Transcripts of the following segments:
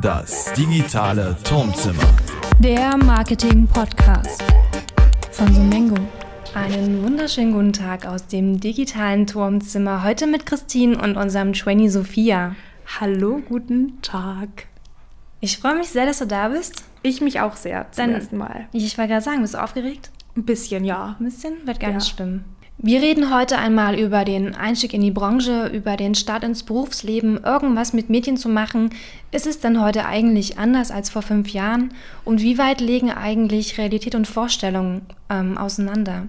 Das digitale Turmzimmer. Der Marketing-Podcast von Sumengo. Einen wunderschönen guten Tag aus dem digitalen Turmzimmer. Heute mit Christine und unserem Trainee Sophia. Hallo, guten Tag. Ich freue mich sehr, dass du da bist. Ich mich auch sehr zum Dann- ersten Mal. Ich wollte gerade sagen, bist du aufgeregt? Ein bisschen, ja. Ein bisschen? Wird gar Ja. nicht schlimm. Wir reden heute einmal über den Einstieg in die Branche, über den Start ins Berufsleben, irgendwas mit Medien zu machen. Ist es denn heute eigentlich anders als vor fünf Jahren? Und wie weit legen eigentlich Realität und Vorstellung ähm, auseinander?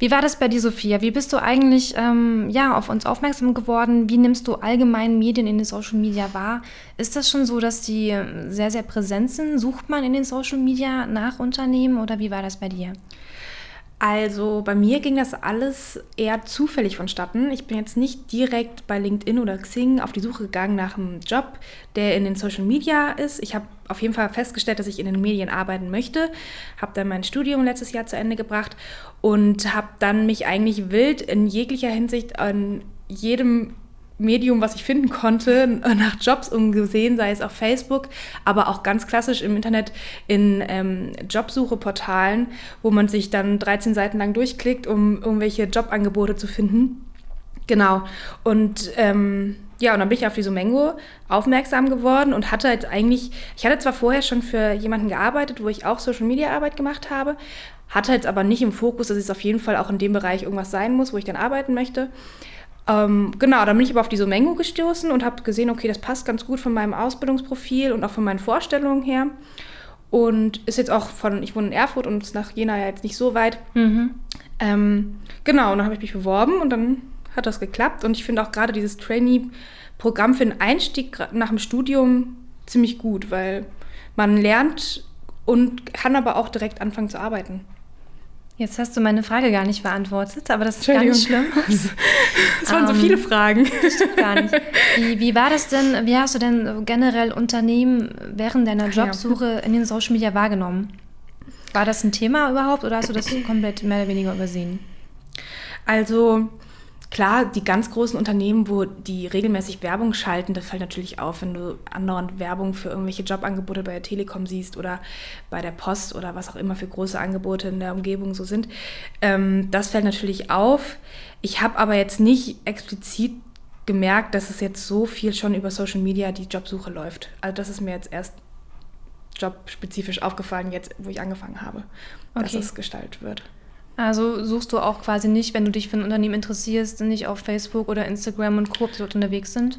Wie war das bei dir, Sophia? Wie bist du eigentlich ähm, ja, auf uns aufmerksam geworden? Wie nimmst du allgemein Medien in den Social Media wahr? Ist das schon so, dass die ähm, sehr, sehr präsent sind? Sucht man in den Social Media nach Unternehmen oder wie war das bei dir? Also bei mir ging das alles eher zufällig vonstatten. Ich bin jetzt nicht direkt bei LinkedIn oder Xing auf die Suche gegangen nach einem Job, der in den Social Media ist. Ich habe auf jeden Fall festgestellt, dass ich in den Medien arbeiten möchte, habe dann mein Studium letztes Jahr zu Ende gebracht und habe dann mich eigentlich wild in jeglicher Hinsicht an jedem Medium, was ich finden konnte, nach Jobs umgesehen, sei es auf Facebook, aber auch ganz klassisch im Internet in ähm, Jobsucheportalen, wo man sich dann 13 Seiten lang durchklickt, um irgendwelche Jobangebote zu finden. Genau. Und ähm, ja, und dann bin ich auf die Sumengo aufmerksam geworden und hatte halt eigentlich, ich hatte zwar vorher schon für jemanden gearbeitet, wo ich auch Social Media Arbeit gemacht habe, hatte jetzt aber nicht im Fokus, dass es auf jeden Fall auch in dem Bereich irgendwas sein muss, wo ich dann arbeiten möchte. Ähm, genau, dann bin ich aber auf die Sumengo gestoßen und habe gesehen, okay, das passt ganz gut von meinem Ausbildungsprofil und auch von meinen Vorstellungen her. Und ist jetzt auch von, ich wohne in Erfurt und ist nach Jena ja jetzt nicht so weit. Ähm, genau, und dann habe ich mich beworben und dann hat das geklappt. Und ich finde auch gerade dieses Trainee-Programm für den Einstieg nach dem Studium ziemlich gut, weil man lernt und kann aber auch direkt anfangen zu arbeiten. Jetzt hast du meine Frage gar nicht beantwortet, aber das ist gar nicht schlimm. Es waren so Ähm, viele Fragen. gar nicht. Wie, wie war das denn, wie hast du denn generell Unternehmen während deiner. Jobsuche in den Social Media wahrgenommen? War das ein Thema überhaupt oder hast du das komplett mehr oder weniger übersehen? Also klar, die ganz großen Unternehmen, wo die regelmäßig Werbung schalten, das fällt natürlich auf, wenn du andauernd Werbung für irgendwelche Jobangebote bei der Telekom siehst oder bei der Post oder was auch immer für große Angebote in der Umgebung so sind. Ähm, das fällt natürlich auf. Ich habe aber jetzt nicht explizit gemerkt, dass es jetzt so viel schon über Social Media die Jobsuche läuft. Also das ist mir jetzt erst jobspezifisch aufgefallen, jetzt wo ich angefangen habe, dass Okay. es gestaltet wird. Also suchst du auch quasi nicht, wenn du dich für ein Unternehmen interessierst, nicht auf Facebook oder Instagram und Co., ob die dort unterwegs sind?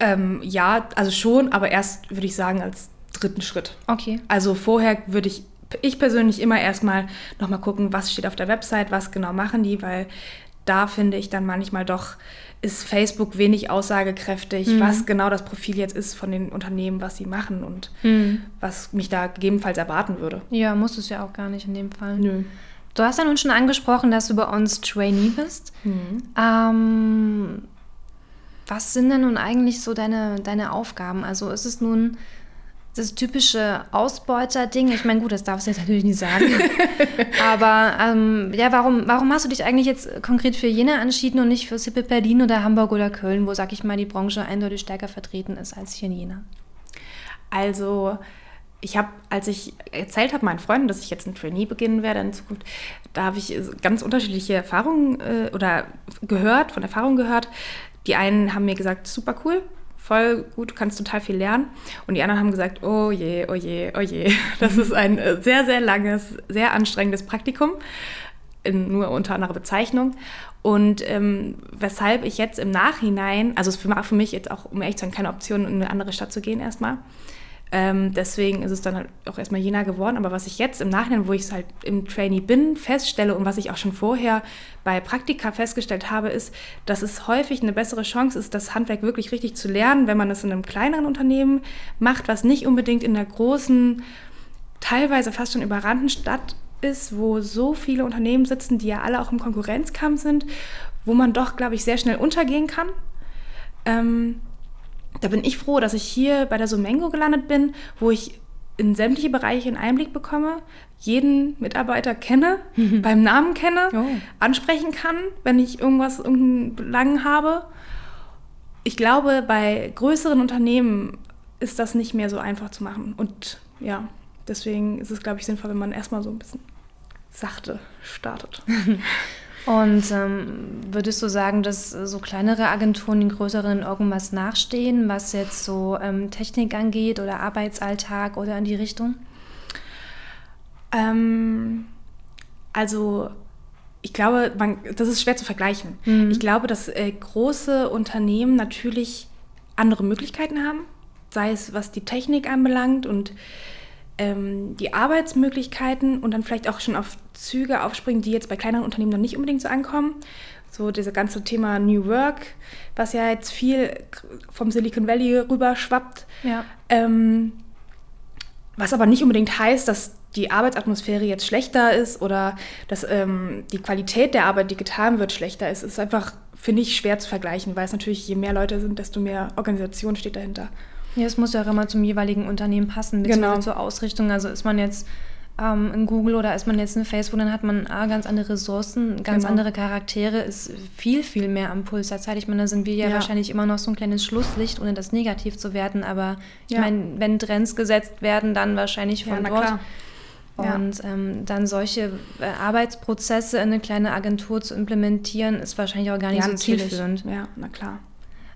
Ähm, ja, also schon, aber erst würde ich sagen als dritten Schritt. Okay. Also vorher würde ich, ich persönlich immer erstmal nochmal gucken, was steht auf der Website, was genau machen die, weil da finde ich dann manchmal doch, ist Facebook wenig aussagekräftig, was genau das Profil jetzt ist von den Unternehmen, was sie machen und was mich da gegebenenfalls erwarten würde. Ja, musst du es ja auch gar nicht in dem Fall. Nö. Du hast ja nun schon angesprochen, dass du bei uns Trainee bist. Ähm, was sind denn nun eigentlich so deine, deine Aufgaben? Also ist es nun das typische Ausbeuter-Ding? Ich meine, gut, das darfst du jetzt natürlich nicht sagen. Aber ähm, ja, warum, warum hast du dich eigentlich jetzt konkret für Jena entschieden und nicht für Sippe Berlin oder Hamburg oder Köln, wo, sag ich mal, die Branche eindeutig stärker vertreten ist als hier in Jena? Also, ich habe, als ich erzählt habe meinen Freunden, dass ich jetzt ein Trainee beginnen werde in Zukunft, da habe ich äh, ganz unterschiedliche Erfahrungen äh, oder gehört, von Erfahrungen gehört. Die einen haben mir gesagt, super cool, voll gut, du kannst total viel lernen. Und die anderen haben gesagt, oh je, oh je, oh je. Das ist ein äh, sehr, sehr langes, sehr anstrengendes Praktikum, in, nur unter anderer Bezeichnung. Und ähm, weshalb ich jetzt im Nachhinein, also es für, für mich jetzt auch, um ehrlich zu sein, keine Option, in eine andere Stadt zu gehen erstmal. Ähm, deswegen ist es dann halt auch erstmal Jena geworden. Aber was ich jetzt im Nachhinein, wo ich halt im Trainee bin, feststelle und was ich auch schon vorher bei Praktika festgestellt habe, ist, dass es häufig eine bessere Chance ist, das Handwerk wirklich richtig zu lernen, wenn man es in einem kleineren Unternehmen macht, was nicht unbedingt in der großen, teilweise fast schon überrannten Stadt ist, wo so viele Unternehmen sitzen, die ja alle auch im Konkurrenzkampf sind, wo man doch, glaube ich, sehr schnell untergehen kann. Ähm, da bin ich froh, dass ich hier bei der Sumengo gelandet bin, wo ich in sämtliche Bereiche einen Einblick bekomme, jeden Mitarbeiter kenne, beim Namen kenne, Oh. ansprechen kann, wenn ich irgendwas, irgendeinen Belang habe. ich glaube, bei größeren Unternehmen ist das nicht mehr so einfach zu machen. Und ja, deswegen ist es, glaube ich, sinnvoll, wenn man erstmal so ein bisschen sachte startet. Und ähm, würdest du sagen, dass so kleinere Agenturen den größeren irgendwas nachstehen, was jetzt so ähm, Technik angeht oder Arbeitsalltag oder in die Richtung? Ähm, also ich glaube, man, das ist schwer zu vergleichen. Mhm. Ich glaube, dass äh, große Unternehmen natürlich andere Möglichkeiten haben, sei es was die Technik anbelangt und ähm, die Arbeitsmöglichkeiten und dann vielleicht auch schon auf Züge aufspringen, die jetzt bei kleineren Unternehmen noch nicht unbedingt so ankommen. So dieses ganze Thema New Work, was ja jetzt viel vom Silicon Valley rüber schwappt. Ja. Ähm, was aber nicht unbedingt heißt, dass die Arbeitsatmosphäre jetzt schlechter ist oder dass ähm, die Qualität der Arbeit, die getan wird, schlechter ist. Es ist einfach, finde ich, schwer zu vergleichen, weil es natürlich, je mehr Leute sind, desto mehr Organisation steht dahinter. Ja, es muss ja auch immer zum jeweiligen Unternehmen passen, beziehungsweise genau. zur Ausrichtung. Also ist man jetzt ähm, in Google oder ist man jetzt in Facebook, dann hat man A, ganz andere Ressourcen, ganz genau. andere Charaktere, ist viel, viel mehr am Puls der Zeit. Ich meine, da sind wir ja, ja, wahrscheinlich immer noch so ein kleines Schlusslicht, ohne das negativ zu werden. Aber ich ja. meine, wenn Trends gesetzt werden, dann wahrscheinlich von ja, dort. Klar. Und ähm, dann solche äh, Arbeitsprozesse in eine kleine Agentur zu implementieren, ist wahrscheinlich auch gar nicht so zielführend. Ja, na klar.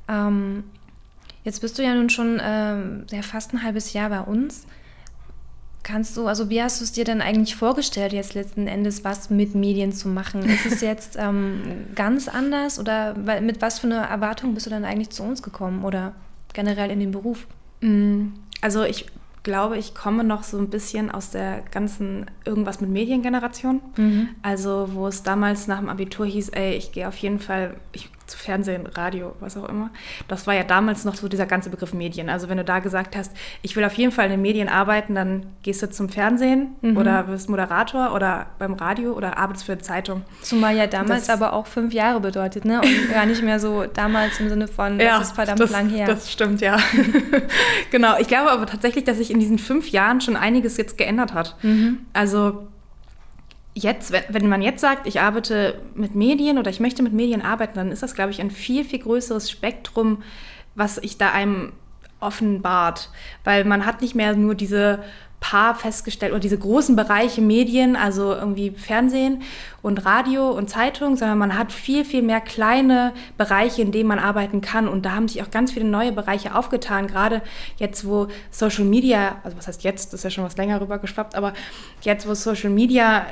Ähm, jetzt bist du ja nun schon ähm, ja, fast ein halbes Jahr bei uns. Kannst du, also wie hast du es dir denn eigentlich vorgestellt, jetzt letzten Endes was mit Medien zu machen? Ist es jetzt ähm, ganz anders oder mit was für einer Erwartung bist du dann eigentlich zu uns gekommen oder generell in den Beruf? Mm, also ich glaube, ich komme noch so ein bisschen aus der ganzen irgendwas mit Mediengeneration. Mhm. Also wo es damals nach dem Abitur hieß, ey, ich gehe auf jeden Fall, ich zu Fernsehen, Radio, was auch immer. Das war ja damals noch so dieser ganze Begriff Medien. Also wenn du da gesagt hast, ich will auf jeden Fall in den Medien arbeiten, dann gehst du zum Fernsehen mhm. oder wirst Moderator oder beim Radio oder arbeitest für eine Zeitung. Zumal ja damals das, aber auch fünf Jahre bedeutet, ne? Und gar nicht mehr so damals im Sinne von, das ja, ist verdammt das, lang her. Das stimmt, ja. genau. Ich glaube aber tatsächlich, dass sich in diesen fünf Jahren schon einiges jetzt geändert hat. Mhm. Also jetzt, wenn man jetzt sagt, ich arbeite mit Medien oder ich möchte mit Medien arbeiten, dann ist das, glaube ich, ein viel, viel größeres Spektrum, was ich da einem offenbart. Weil man hat nicht mehr nur diese paar festgestellt oder diese großen Bereiche Medien, also irgendwie Fernsehen und Radio und Zeitung, sondern man hat viel, viel mehr kleine Bereiche, in denen man arbeiten kann. Und da haben sich auch ganz viele neue Bereiche aufgetan, gerade jetzt, wo Social Media, also was heißt jetzt, das ist ja schon was länger rübergeschwappt, aber jetzt, wo Social Media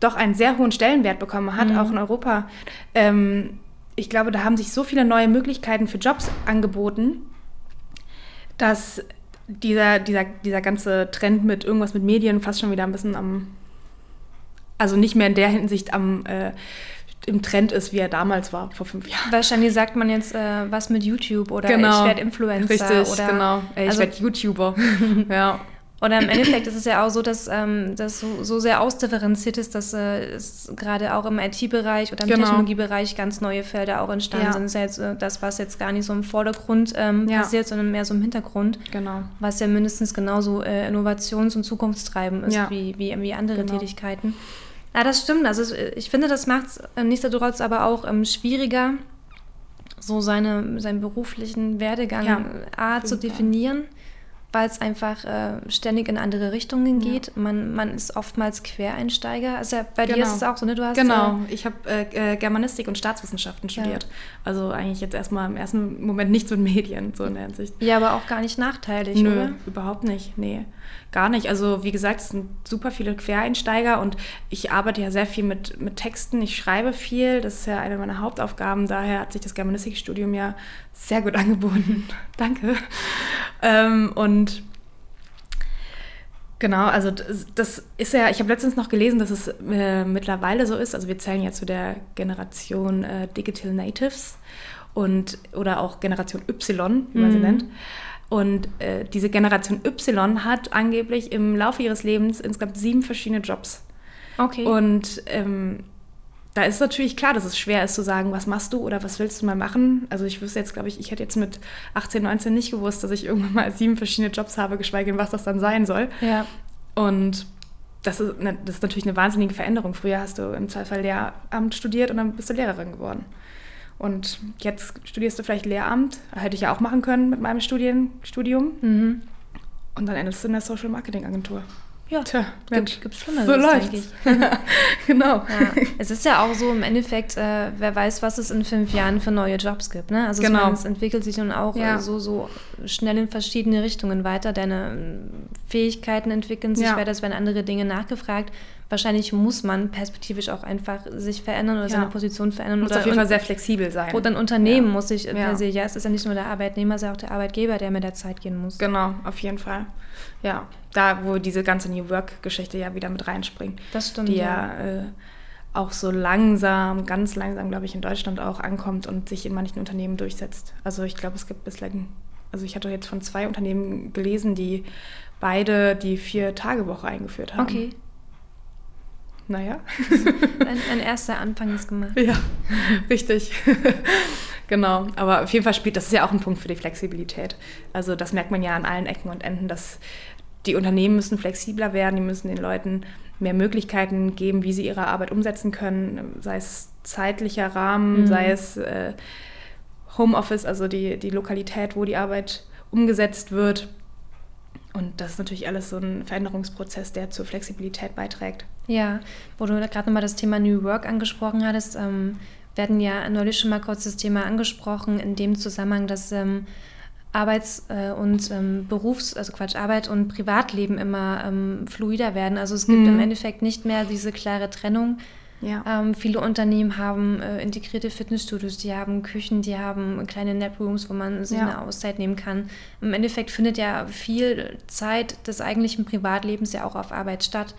doch einen sehr hohen Stellenwert bekommen hat, mhm. auch in Europa. Ähm, ich glaube, da haben sich so viele neue Möglichkeiten für Jobs angeboten, dass dieser, dieser, dieser ganze Trend mit irgendwas mit Medien fast schon wieder ein bisschen am, also nicht mehr in der Hinsicht am äh, im Trend ist, wie er damals war, vor fünf Jahren. Wahrscheinlich sagt man jetzt äh, was mit YouTube oder genau. ich werde Influencer. Richtig, oder, genau. Ich also, werde YouTuber. ja. Oder im Endeffekt ist es ja auch so, dass ähm, das so, so, sehr ausdifferenziert ist, dass äh, es gerade auch im IT-Bereich oder im genau. Technologiebereich ganz neue Felder auch entstanden ja. sind. Das ist ja jetzt äh, das, was jetzt gar nicht so im Vordergrund ähm, ja. passiert, sondern mehr so im Hintergrund. Genau. Was ja mindestens genauso äh, Innovations- und Zukunftstreiben ist ja. wie, wie, wie andere genau. Tätigkeiten. Ja, das stimmt. Also ich finde, das macht es äh, nichtsdestotrotz aber auch ähm, schwieriger, so seine, seinen beruflichen Werdegang ja, A zu definieren weil es einfach äh, ständig in andere Richtungen geht. Ja. Man, man ist oftmals Quereinsteiger. Also bei genau. dir ist es auch so, ne? Du hast, genau, äh, ich habe äh, äh, Germanistik und Staatswissenschaften studiert. Ja. Also eigentlich jetzt erstmal im ersten Moment nichts mit Medien, so in der Hinsicht. Ja, aber auch gar nicht nachteilig, Nö, oder? überhaupt nicht, nee. Gar nicht. Also wie gesagt, es sind super viele Quereinsteiger und ich arbeite ja sehr viel mit, mit Texten. Ich schreibe viel. Das ist ja eine meiner Hauptaufgaben. Daher hat sich das Germanistikstudium ja sehr gut angeboten. Danke. Ähm, und Genau, also das, das, ist ja, ich habe letztens noch gelesen, dass es äh, mittlerweile so ist, also wir zählen ja zu der Generation äh, Digital Natives und oder auch Generation Y, wie man mhm. sie nennt. Und äh, diese Generation Y hat angeblich im Laufe ihres Lebens insgesamt sieben verschiedene Jobs. Okay. Und ähm, da ist natürlich klar, dass es schwer ist zu sagen, was machst du oder was willst du mal machen. Also ich wüsste jetzt, glaube ich, ich hätte jetzt mit 18, 19 nicht gewusst, dass ich irgendwann mal sieben verschiedene Jobs habe, geschweige denn, was das dann sein soll. Ja. Und das ist, ne, das ist natürlich eine wahnsinnige Veränderung. Früher hast du im Zweifel Lehramt studiert und dann bist du Lehrerin geworden. Und jetzt studierst du vielleicht Lehramt, hätte ich ja auch machen können mit meinem Studien, Studium. Mhm. Und dann endest du in der Social Marketing Agentur. Ja, Tja, Mensch, gibt Schlimmeres, so denke läuft's. ich. genau. Ja. Es ist ja auch so im Endeffekt, äh, wer weiß, was es in fünf Jahren für neue Jobs gibt. Ne? Also Genau. meine, es entwickelt sich nun auch Ja. äh, so, so schnell in verschiedene Richtungen weiter. Deine ähm, Fähigkeiten entwickeln sich Ja. weiter, es werden andere Dinge nachgefragt. Wahrscheinlich muss man perspektivisch auch einfach sich verändern oder Ja. seine Position verändern. Muss oder auf jeden und- Fall sehr flexibel sein. Oder ein Unternehmen Ja. muss sich äh, Ja. per se, ja, es ist ja nicht nur der Arbeitnehmer, es ist ja auch der Arbeitgeber, der mit der Zeit gehen muss. Genau, auf jeden Fall. Ja, da, wo diese ganze New Work-Geschichte ja wieder mit reinspringt. Das stimmt. Die ja äh, auch so langsam, ganz langsam, glaube ich, in Deutschland auch ankommt und sich in manchen Unternehmen durchsetzt. Also ich glaube, es gibt bislang, also ich hatte jetzt von zwei Unternehmen gelesen, die beide die Vier-Tage-Woche eingeführt haben. Okay, Naja. ein, ein erster Anfang ist gemacht. Ja, richtig. genau. Aber auf jeden Fall spielt das ist ja auch ein Punkt für die Flexibilität. Also das merkt man ja an allen Ecken und Enden, dass die Unternehmen müssen flexibler werden, die müssen den Leuten mehr Möglichkeiten geben, wie sie ihre Arbeit umsetzen können, sei es zeitlicher Rahmen, Mhm. sei es äh, Homeoffice, also die, die Lokalität, wo die Arbeit umgesetzt wird. Und das ist natürlich alles so ein Veränderungsprozess, der zur Flexibilität beiträgt. Ja, wo du gerade nochmal das Thema New Work angesprochen hattest, ähm, werden ja neulich schon mal kurz das Thema angesprochen, in dem Zusammenhang, dass ähm, Arbeits- äh, und ähm, Berufs-, also Quatsch, Arbeit und Privatleben immer ähm, fluider werden. Also es gibt Mhm. im Endeffekt nicht mehr diese klare Trennung. Ja. Ähm, viele Unternehmen haben äh, integrierte Fitnessstudios, die haben Küchen, die haben kleine Naprooms, wo man sich Ja. eine Auszeit nehmen kann. Im Endeffekt findet ja viel Zeit des eigentlichen Privatlebens ja auch auf Arbeit statt,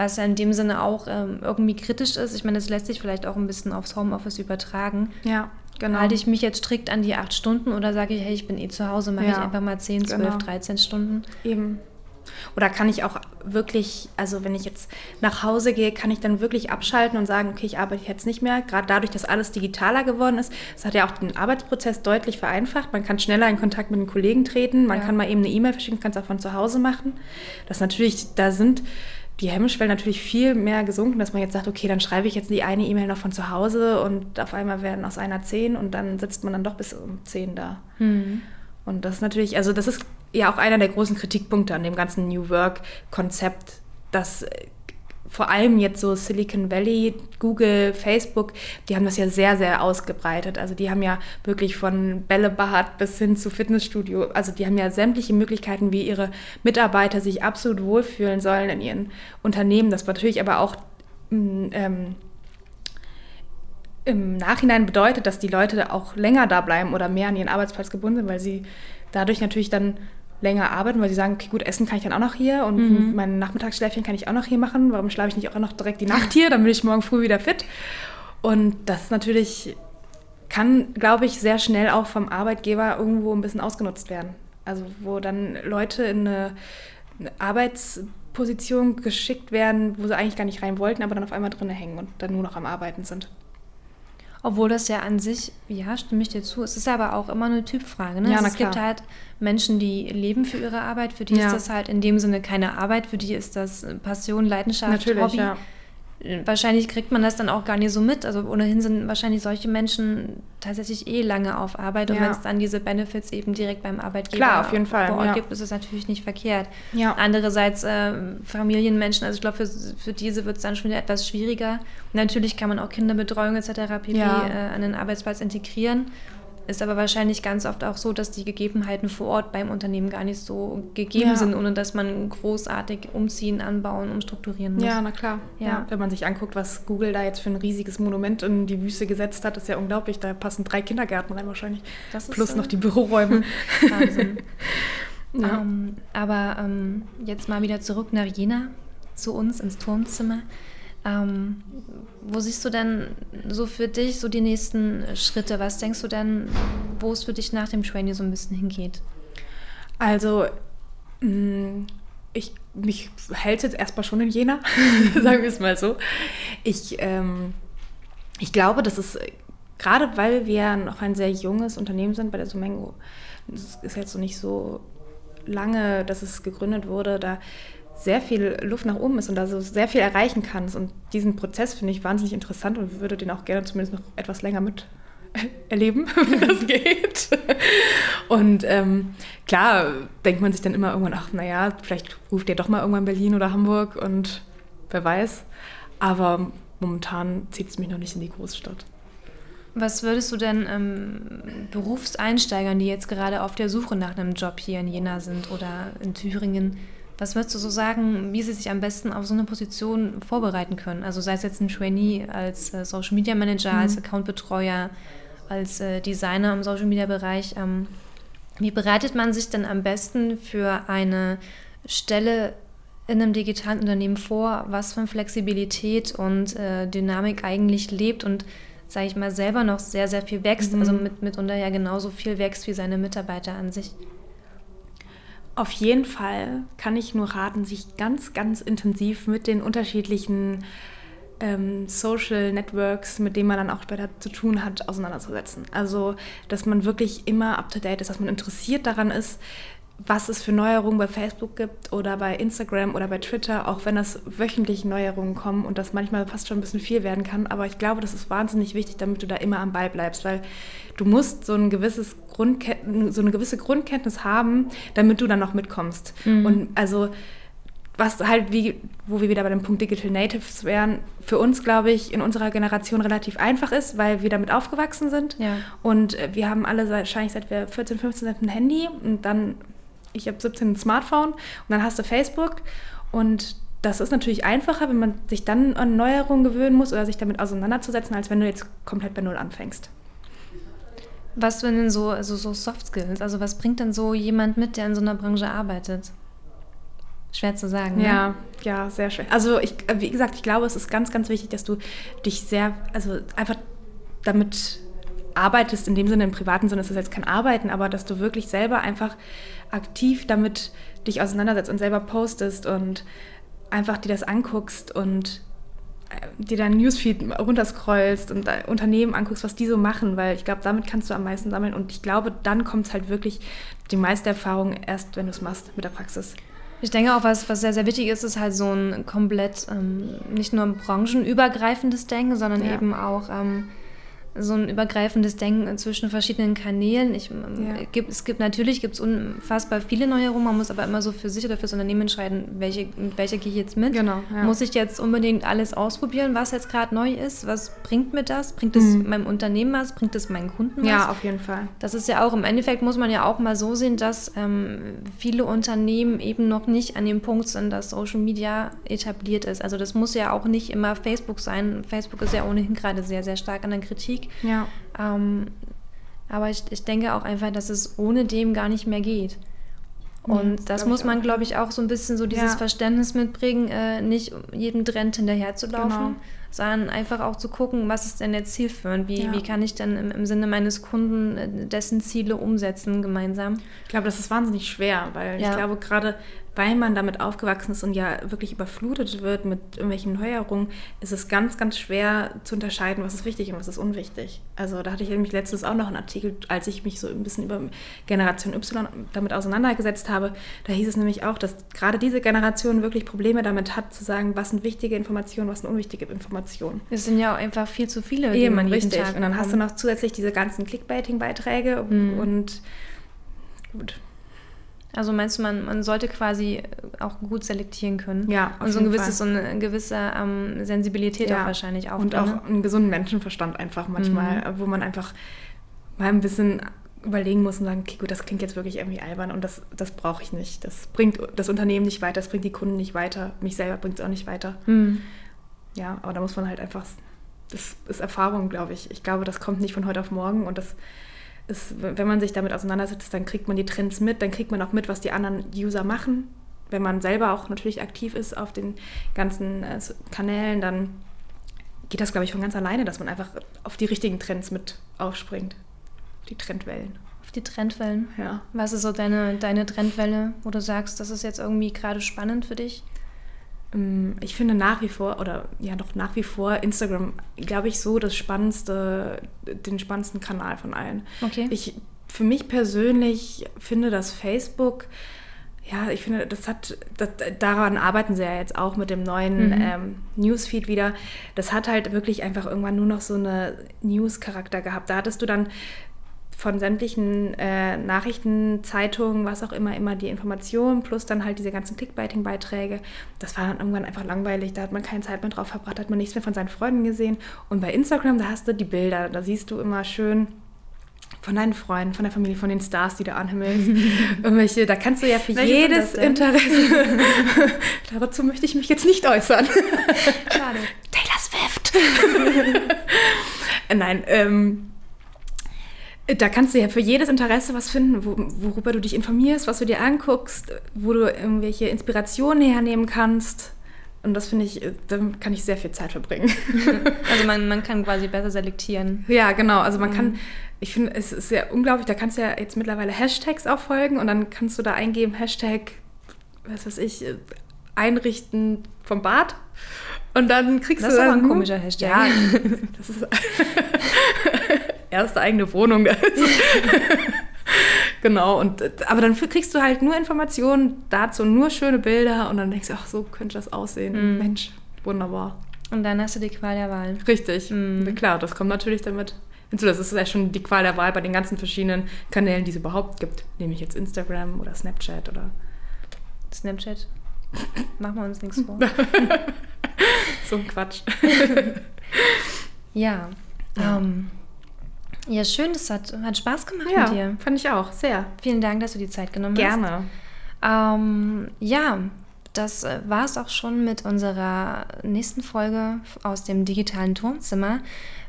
was ja in dem Sinne auch ähm, irgendwie kritisch ist. Ich meine, das lässt sich vielleicht auch ein bisschen aufs Homeoffice übertragen. ja, genau. Halte ich mich jetzt strikt an die acht Stunden oder sage ich, hey, ich bin eh zu Hause, mache Ja, ich einfach mal 10, 12, genau. 13 Stunden? Eben. Oder kann ich auch wirklich, also wenn ich jetzt nach Hause gehe, kann ich dann wirklich abschalten und sagen, okay, ich arbeite jetzt nicht mehr. Gerade dadurch, dass alles digitaler geworden ist, das hat ja auch den Arbeitsprozess deutlich vereinfacht. Man kann schneller in Kontakt mit den Kollegen treten, man Ja. kann mal eben eine E-Mail verschicken, kann es auch von zu Hause machen. Das natürlich, da sind die Hemmschwellen natürlich viel mehr gesunken, dass man jetzt sagt, okay, dann schreibe ich jetzt die eine E-Mail noch von zu Hause und auf einmal werden aus einer zehn und dann sitzt man dann doch bis um zehn da. Hm. Und das ist natürlich, also das ist ja auch einer der großen Kritikpunkte an dem ganzen New Work-Konzept, dass vor allem jetzt so Silicon Valley, Google, Facebook, die haben das ja sehr, sehr ausgebreitet. Also die haben ja wirklich von Bällebad bis hin zu Fitnessstudio, also die haben ja sämtliche Möglichkeiten, wie ihre Mitarbeiter sich absolut wohlfühlen sollen in ihren Unternehmen. Das natürlich aber auch mm, ähm, im Nachhinein bedeutet, dass die Leute auch länger da bleiben oder mehr an ihren Arbeitsplatz gebunden sind, weil sie dadurch natürlich dann länger arbeiten, weil sie sagen, okay, gut, essen kann ich dann auch noch hier und Mhm. mein Nachmittagsschläfchen kann ich auch noch hier machen. Warum schlafe ich nicht auch noch direkt die Nacht hier? Dann bin ich morgen früh wieder fit. Und das natürlich kann, glaube ich, sehr schnell auch vom Arbeitgeber irgendwo ein bisschen ausgenutzt werden. Also wo dann Leute in eine, eine Arbeitsposition geschickt werden, wo sie eigentlich gar nicht rein wollten, aber dann auf einmal drinnen hängen und dann nur noch am Arbeiten sind. Obwohl das ja an sich, ja, stimme ich dir zu, es ist aber auch immer eine Typfrage. Ne? Ja, also es gibt klar. halt Menschen, die leben für ihre Arbeit, für die Ja. ist das halt in dem Sinne keine Arbeit, für die ist das Passion, Leidenschaft, Hobby. ja. Wahrscheinlich kriegt man das dann auch gar nicht so mit. Also ohnehin sind wahrscheinlich solche Menschen tatsächlich eh lange auf Arbeit. Und Ja. wenn es dann diese Benefits eben direkt beim Arbeitgeber Klar, auf jeden Fall, vor Ort ja. gibt, ist es natürlich nicht verkehrt. Ja. Andererseits äh, Familienmenschen, also ich glaube, für, für diese wird es dann schon wieder etwas schwieriger. Natürlich kann man auch Kinderbetreuung etc. pp. Äh, an den Arbeitsplatz integrieren. Ist aber wahrscheinlich ganz oft auch so, dass die Gegebenheiten vor Ort beim Unternehmen gar nicht so gegeben Ja. sind, ohne dass man großartig umziehen, anbauen, umstrukturieren muss. Ja, na klar. Ja. Ja. Wenn man sich anguckt, was Google da jetzt für ein riesiges Monument in die Wüste gesetzt hat, ist ja unglaublich. Da passen drei Kindergärten rein wahrscheinlich. Plus äh, noch die Büroräume. Wahnsinn. Ja. Ähm, aber ähm, jetzt mal wieder zurück nach Jena, zu uns ins Turmzimmer. Ähm, wo siehst du denn so für dich so die nächsten Schritte? Was denkst du denn, wo es für dich nach dem Trainee so ein bisschen hingeht? Also, mh, ich, mich hält jetzt erstmal schon in Jena, sagen wir es mal so. Ich, ähm, ich glaube, dass es, äh, gerade weil wir noch ein sehr junges Unternehmen sind bei der Sumengo, es ist jetzt noch nicht so lange, dass es gegründet wurde, da sehr viel Luft nach oben ist und da so sehr viel erreichen kannst. Und diesen Prozess finde ich wahnsinnig interessant und würde den auch gerne zumindest noch etwas länger mit erleben, wie das geht. Und ähm, klar denkt man sich dann immer irgendwann, ach naja, vielleicht ruft der doch mal irgendwann Berlin oder Hamburg und wer weiß. Aber momentan zieht es mich noch nicht in die Großstadt. Was würdest du denn ähm, Berufseinsteigern, die jetzt gerade auf der Suche nach einem Job hier in Jena sind oder in Thüringen, was würdest du so sagen, wie sie sich am besten auf so eine Position vorbereiten können? Also sei es jetzt ein Trainee als äh, Social Media Manager, mhm. als Accountbetreuer, als äh, Designer im Social Media Bereich. Ähm, wie bereitet man sich denn am besten für eine Stelle in einem digitalen Unternehmen vor, was von Flexibilität und äh, Dynamik eigentlich lebt und sage ich mal, selber noch sehr, sehr viel wächst, mhm. also mit, mitunter ja genauso viel wächst wie seine Mitarbeiter an sich. Auf jeden Fall kann ich nur raten, sich ganz, ganz intensiv mit den unterschiedlichen ähm, Social Networks, mit denen man dann auch später zu tun hat, auseinanderzusetzen. Also, dass man wirklich immer up-to-date ist, dass man interessiert daran ist, was es für Neuerungen bei Facebook gibt oder bei Instagram oder bei Twitter, auch wenn das wöchentlich Neuerungen kommen und das manchmal fast schon ein bisschen viel werden kann. Aber ich glaube, das ist wahnsinnig wichtig, damit du da immer am Ball bleibst, weil du musst so, ein gewisses so eine gewisse Grundkenntnis haben, damit du dann noch mitkommst. Mhm. Und also was halt wie, wo wir wieder bei dem Punkt Digital Natives wären, für uns, glaube ich, in unserer Generation relativ einfach ist, weil wir damit aufgewachsen sind. Ja. Und äh, wir haben alle wahrscheinlich seit wir 14, 15 sind ein Handy und dann ich habe 17 ein Smartphone und dann hast du Facebook und das ist natürlich einfacher, wenn man sich dann an Neuerungen gewöhnen muss oder sich damit auseinanderzusetzen, als wenn du jetzt komplett bei Null anfängst. Was sind denn so, also so Soft Skills? Also was bringt denn so jemand mit, der in so einer Branche arbeitet? Schwer zu sagen. Ne? Ja, ja, sehr schwer. Also ich, wie gesagt, ich glaube, es ist ganz, ganz wichtig, dass du dich sehr, also einfach damit arbeitest, in dem Sinne, im privaten Sinne ist das jetzt kein Arbeiten, aber dass du wirklich selber einfach aktiv damit dich auseinandersetzt und selber postest und einfach dir das anguckst und äh, dir dein Newsfeed runterscrollst und Unternehmen anguckst, was die so machen, weil ich glaube, damit kannst du am meisten sammeln und ich glaube, dann kommt es halt wirklich die meiste Erfahrung erst, wenn du es machst mit der Praxis. Ich denke auch, was, was sehr, sehr wichtig ist, ist halt so ein komplett ähm, nicht nur branchenübergreifendes Denken, sondern ja. eben auch ähm, so ein übergreifendes Denken zwischen verschiedenen Kanälen. Ich, ähm, ja. gibt, es gibt natürlich gibt's unfassbar viele Neuerungen, man muss aber immer so für sich oder fürs Unternehmen entscheiden, welche, welche gehe ich jetzt mit. Genau, ja. Muss ich jetzt unbedingt alles ausprobieren, was jetzt gerade neu ist? Was bringt mir das? Bringt es mhm. meinem Unternehmen was? Bringt es meinen Kunden was? Ja, auf jeden Fall. Das ist ja auch, im Endeffekt muss man ja auch mal so sehen, dass ähm, viele Unternehmen eben noch nicht an dem Punkt sind, dass Social Media etabliert ist. Also das muss ja auch nicht immer Facebook sein. Facebook ist ja ohnehin gerade sehr, sehr stark an der Kritik Musik. Ja. Ähm, aber ich, ich denke auch einfach, dass es ohne dem gar nicht mehr geht. Und das, das muss man, glaube ich, auch so ein bisschen so dieses ja. Verständnis mitbringen, äh, nicht jedem Trend hinterherzulaufen, genau. sondern einfach auch zu gucken, was ist denn der Zielführend? Wie, ja. wie kann ich denn im, im, Sinne meines Kunden äh, dessen Ziele umsetzen gemeinsam? Ich glaube, das ist wahnsinnig schwer, weil ja. ich glaube, gerade weil man damit aufgewachsen ist und ja wirklich überflutet wird mit irgendwelchen Neuerungen, ist es ganz, ganz schwer zu unterscheiden, was ist wichtig und was ist unwichtig. Also da hatte ich nämlich letztens auch noch einen Artikel, als ich mich so ein bisschen über Generation Y damit auseinandergesetzt habe. Da hieß es nämlich auch, dass gerade diese Generation wirklich Probleme damit hat, zu sagen, was sind wichtige Informationen, was sind unwichtige Informationen. Es sind ja auch einfach viel zu viele, Eben, die man richtig. Tag und dann hast du noch zusätzlich diese ganzen Clickbaiting-Beiträge mhm. und gut. Also meinst du, man, man sollte quasi auch gut selektieren können? Ja, auf Und so, ein gewisses, so eine gewisse ähm, Sensibilität ja. auch wahrscheinlich auch. Und auch ne? einen gesunden Menschenverstand einfach manchmal, mhm. wo man einfach mal ein bisschen überlegen muss und sagen, okay, gut, das klingt jetzt wirklich irgendwie albern und das, das brauche ich nicht. Das bringt das Unternehmen nicht weiter, das bringt die Kunden nicht weiter, mich selber bringt es auch nicht weiter. Mhm. Ja, aber da muss man halt einfach, das ist Erfahrung, glaube ich. Ich glaube, das kommt nicht von heute auf morgen und das ist, wenn man sich damit auseinandersetzt, dann kriegt man die Trends mit, dann kriegt man auch mit, was die anderen User machen. Wenn man selber auch natürlich aktiv ist auf den ganzen äh, Kanälen, dann geht das, glaube ich, von ganz alleine, dass man einfach auf die richtigen Trends mit aufspringt. Die Trendwellen. Auf die Trendwellen? Ja. Was ist so deine, deine Trendwelle, wo du sagst, das ist jetzt irgendwie gerade spannend für dich? Ähm, ich finde nach wie vor, oder ja doch nach wie vor, Instagram, glaube ich, so das spannendste, den spannendsten Kanal von allen. Okay. Ich, für mich persönlich finde, dass Facebook ja, ich finde, das hat, das, daran arbeiten sie ja jetzt auch mit dem neuen Mhm. ähm, Newsfeed wieder. Das hat halt wirklich einfach irgendwann nur noch so eine News-Charakter gehabt. Da hattest du dann von sämtlichen äh, Nachrichten, Zeitungen, was auch immer, immer die Informationen plus dann halt diese ganzen Clickbaiting-Beiträge. Das war dann irgendwann einfach langweilig. Da hat man keine Zeit mehr drauf verbracht, hat man nichts mehr von seinen Freunden gesehen. Und bei Instagram, da hast du die Bilder. Da siehst du immer schön von deinen Freunden, von der Familie, von den Stars, die du anhimmelst. Irgendwelche, da kannst du ja für Welche jedes? Interesse. Dazu möchte ich mich jetzt nicht äußern. Schade. Taylor Swift. Nein, ähm, da kannst du ja für jedes Interesse was finden, wo, worüber du dich informierst, was du dir anguckst, wo du irgendwelche Inspirationen hernehmen kannst. Und das finde ich, äh, da kann ich sehr viel Zeit verbringen. Also man, man kann quasi besser selektieren. ja, genau. Also man kann, ich finde, es ist sehr unglaublich, da kannst du ja jetzt mittlerweile Hashtags auch folgen und dann kannst du da eingeben, Hashtag, was weiß ich, äh, einrichten vom Bad. Und dann kriegst Das du ist aber ein komischer Hashtag. Ja, das ist erste eigene Wohnung. genau, und aber dann kriegst du halt nur Informationen dazu, nur schöne Bilder und dann denkst du, ach, so könnte das aussehen. Mhm. Mensch, wunderbar. Und dann hast du die Qual der Wahl. Richtig. Mhm. Klar, das kommt natürlich damit hinzu. Das ist ja schon die Qual der Wahl bei den ganzen verschiedenen Kanälen, die es überhaupt gibt. Nämlich jetzt Instagram oder Snapchat oder Snapchat. Machen wir uns nichts vor. so ein Quatsch. Ja. Ähm, ja, schön, das hat, hat Spaß gemacht ja, mit dir. fand ich auch. Sehr. Vielen Dank, dass du die Zeit genommen Gerne. hast. Ähm, ja, das war es auch schon mit unserer nächsten Folge aus dem digitalen Turmzimmer.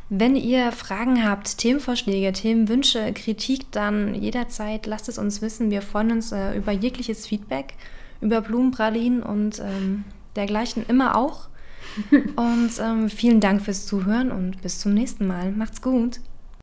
Wenn ihr Fragen habt, Themenvorschläge, Themenwünsche, Kritik, dann jederzeit lasst es uns wissen. Wir freuen uns äh, über jegliches Feedback, über Blumenpralinen und ähm, dergleichen immer auch. und ähm, vielen Dank fürs Zuhören und bis zum nächsten Mal. Macht's gut.